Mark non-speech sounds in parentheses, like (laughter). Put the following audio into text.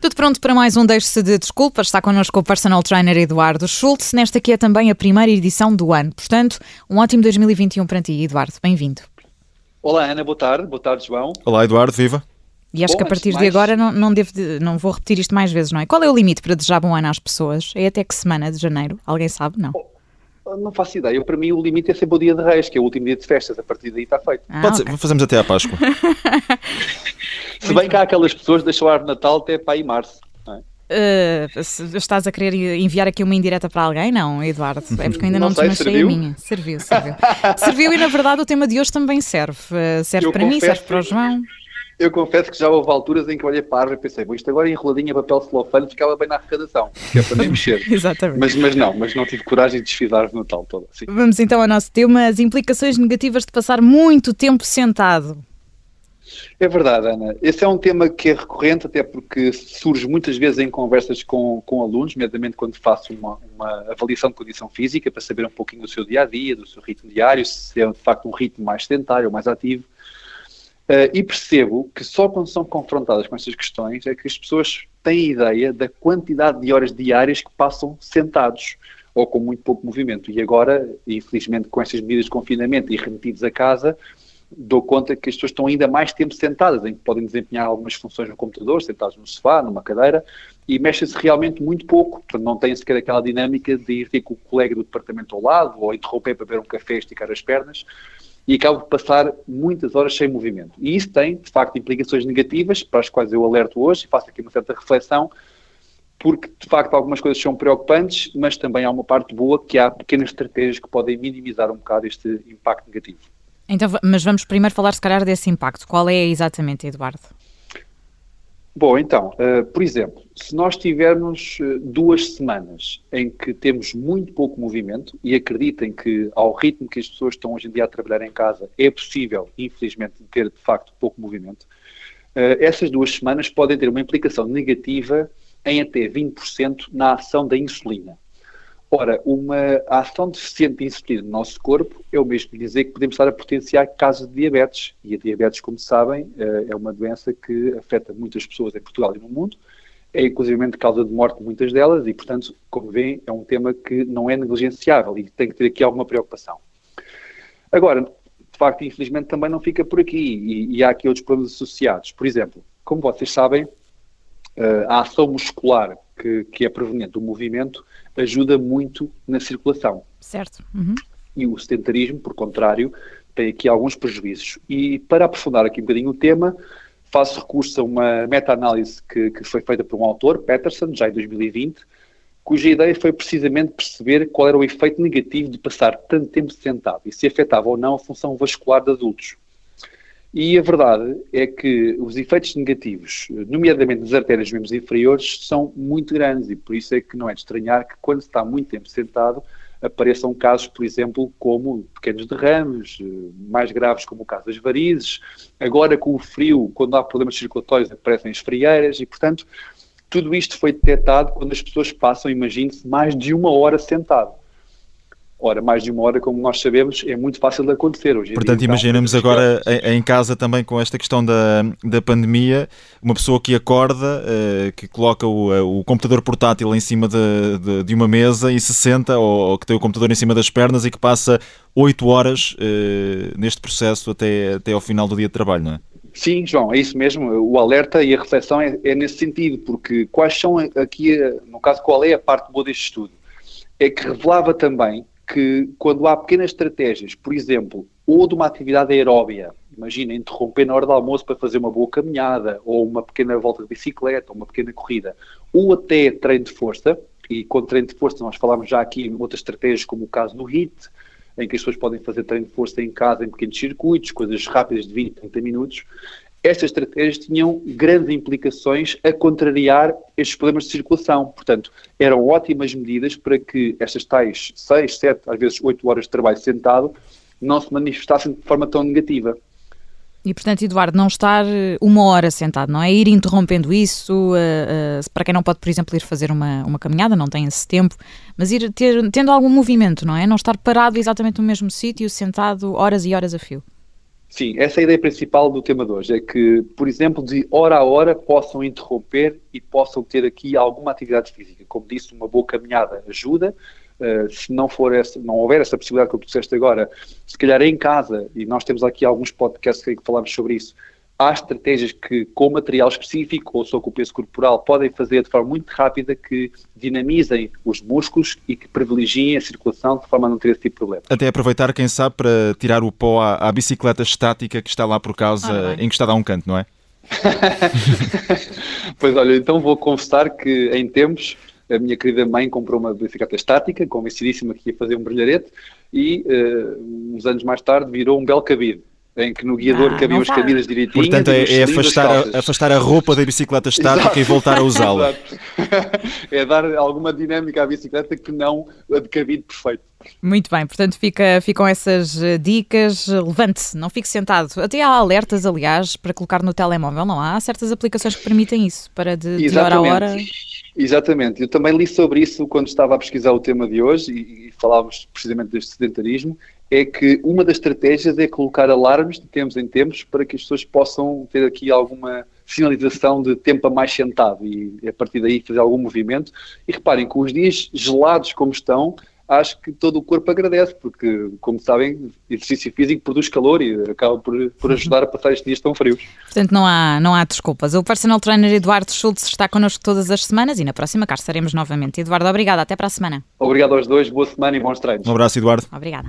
Tudo pronto para mais um Deixe-se de Desculpas. Está connosco o personal trainer Eduardo Schultz, nesta que é também a primeira edição do ano. Portanto, um ótimo 2021 para ti, Eduardo. Bem-vindo. Olá, Ana. Boa tarde. Boa tarde, João. Olá, Eduardo. Viva. E acho Bom, que a partir de mais... agora não, não, devo, não vou repetir isto mais vezes, não é? Qual é o limite para desejar bom ano às pessoas? É até que semana de janeiro? Alguém sabe? Não. Oh, não faço ideia. Eu, para mim, o limite é sempre o dia de Reis, que é o último dia de festas. A partir daí está feito. Ah, Pode okay. ser, fazemos até à Páscoa. (laughs) Se bem que há aquelas pessoas que deixam o ar de Natal até para aí março. Uh, estás a querer enviar aqui uma indireta para alguém? Não, Eduardo. É porque eu ainda não, não desmanchei a minha. Serviu, serviu. serviu e na verdade o tema de hoje também serve. Uh, serve eu para mim, serve para o João. Eu confesso que já houve alturas em que olhei para e pensei, isto agora enroladinho a papel celofane ficava bem na arrecadação, que é para nem mexer. (laughs) Exatamente. Mas, mas não, mas não tive coragem de desfilar o Natal todo. Assim. Vamos então ao nosso tema, as implicações negativas de passar muito tempo sentado. É verdade, Ana. Esse é um tema que é recorrente, até porque surge muitas vezes em conversas com, com alunos, nomeadamente quando faço uma, uma, avaliação de condição física, para saber um pouquinho do seu dia a dia, do seu ritmo diário, se é de facto um ritmo mais sedentário ou mais ativo. Uh, e percebo que só quando são confrontadas com estas questões é que as pessoas têm ideia da quantidade de horas diárias que passam sentados ou com muito pouco movimento. E agora, infelizmente, com estas medidas de confinamento e remetidos a casa, dou conta que as pessoas estão ainda mais tempo sentadas, em que podem desempenhar algumas funções no computador, sentados no sofá, numa cadeira, e mexem-se realmente muito pouco. Portanto, não têm sequer aquela dinâmica de ir ter com o colega do departamento ao lado, ou interromper para beber um café e esticar as pernas, e acabo de passar muitas horas sem movimento. E isso tem, de facto, implicações negativas, para as quais eu alerto hoje, e faço aqui uma certa reflexão, porque, de facto, algumas coisas são preocupantes, mas também há uma parte boa, que há pequenas estratégias que podem minimizar um bocado este impacto negativo. Então, mas vamos primeiro falar, se calhar, desse impacto. Qual é exatamente, Eduardo? Bom, então, uh, por exemplo, se nós tivermos uh, duas semanas em que temos muito pouco movimento, e acreditem que ao ritmo que as pessoas estão hoje em dia a trabalhar em casa, é possível, infelizmente, ter de facto pouco movimento, uh, essas duas semanas podem ter uma implicação negativa em até 20% na ação da insulina. Ora, uma ação deficiente de insulina no nosso corpo é o mesmo dizer que podemos estar a potenciar casos de diabetes. E a diabetes, como sabem, eh, é uma doença que afeta muitas pessoas em Portugal e no mundo. É inclusivamente causa de morte de muitas delas e, portanto, como veem, é um tema que não é negligenciável e tem que ter aqui alguma preocupação. Agora, de facto, infelizmente, também não fica por aqui e, e há aqui outros problemas associados. Por exemplo, como vocês sabem, eh, a ação muscular que, que é proveniente do movimento ajuda muito na circulação. Certo. Uhum. E o sedentarismo, por contrário, tem aqui alguns prejuízos. E para aprofundar aqui um bocadinho o tema, faço recurso a uma meta-análise que, que foi feita por um autor, Peterson, já em 2020, cuja ideia foi precisamente perceber qual era o efeito negativo de passar tanto tempo sentado e se afetava ou não a função vascular de adultos. E a verdade é que os efeitos negativos, nomeadamente das artérias membros inferiores, são muito grandes e por isso é que não é de estranhar que quando se está muito tempo sentado apareçam casos, por exemplo, como pequenos derrames, mais graves como o caso das varizes. Agora com o frio, quando há problemas circulatórios, aparecem as frieiras e, portanto, tudo isto foi detectado quando as pessoas passam, imagine-se, mais de uma hora sentado. Ora, mais de uma hora, como nós sabemos, é muito fácil de acontecer hoje. Portanto, dia, imaginamos agora em, em, casa também com esta questão da, da pandemia, uma pessoa que acorda, uh, que coloca o, uh, o, computador portátil em cima de, de, de, uma mesa e se senta, ou, ou, que tem o computador em cima das pernas e que passa oito horas uh, neste processo até, até ao final do dia de trabalho, não é? Sim, João, é isso mesmo. O alerta e a reflexão é, é nesse sentido, porque quais são aqui, no caso, qual é a parte boa deste estudo? É que revelava também que quando há pequenas estratégias, por exemplo, ou de uma atividade aeróbia, imagina interromper na hora do almoço para fazer uma boa caminhada, ou uma pequena volta de bicicleta, ou uma pequena corrida, ou até treino de força, e com treino de força nós falámos já aqui em outras estratégias, como o caso do HIT, em que as pessoas podem fazer treino de força em casa, em pequenos circuitos, coisas rápidas de 20, 30 minutos, estas estratégias tinham grandes implicações a contrariar estes problemas de circulação. Portanto, eram ótimas medidas para que estas tais 6, 7, às vezes 8 horas de trabalho sentado não se manifestassem de forma tão negativa. E, portanto, Eduardo, não estar eh, uma hora sentado, não é? Ir interrompendo isso, uh, uh, para quem não pode, por exemplo, ir fazer uma, uma caminhada, não tem esse tempo, mas ir ter, tendo algum movimento, não é? Não estar parado exatamente no mesmo sítio, sentado horas e horas a fio. Sim, essa é a ideia principal do tema de hoje, é que, por exemplo, de hora a hora possam interromper e possam ter aqui alguma atividade física. Como disse, uma boa caminhada ajuda, Uh, se não for essa, não houver essa possibilidade que tu disseste agora, se calhar em casa, e nós temos aqui alguns podcasts que falamos sobre isso, há estratégias que, com material específico ou só com o peso corporal, podem fazer de forma muito rápida que dinamizem os músculos e que privilegiem a circulação de forma a não ter esse tipo de problema. Até aproveitar, quem sabe, para tirar o pó à, à bicicleta estática que está lá por causa, ah, encostada a um canto, não é? (laughs) pois olha, então vou confessar que em tempos a minha querida mãe comprou uma bicicleta estática, convencidíssima que ia fazer um brilharete, e uh, uns anos mais tarde virou um belo cabide em que no guiador ah, cabiam as cabidas direitinho. Portanto, é, é afastar, a, afastar a roupa da bicicleta estática e voltar a usá-la. (laughs) é dar alguma dinâmica à bicicleta que não a de cabide perfeito. Muito bem, portanto fica, ficam essas eh, dicas. Levante-se, não fique sentado. Até há alertas, aliás, para colocar no telemóvel, não há? Há certas aplicações que permitem isso, para de, de hora a hora. Exatamente, eu também li sobre isso quando estava a pesquisar o tema de hoje e, e falávamos precisamente deste sedentarismo é que uma das estratégias é colocar alarmes de tempos em tempos para que as pessoas possam ter aqui alguma sinalização de tempo a mais sentado e a partir daí fazer algum movimento. E reparem, com os dias gelados como estão, acho que todo o corpo agradece, porque, como sabem, exercício físico produz calor e acaba por, por ajudar a passar estes dias tão frios. Portanto, não há, não há desculpas. O personal trainer Eduardo Schultz está connosco todas as semanas e na próxima cá estaremos novamente. Eduardo, obrigado. Até para a semana. Obrigado aos dois. Boa semana e bons treinos. Um abraço, Eduardo. Obrigada.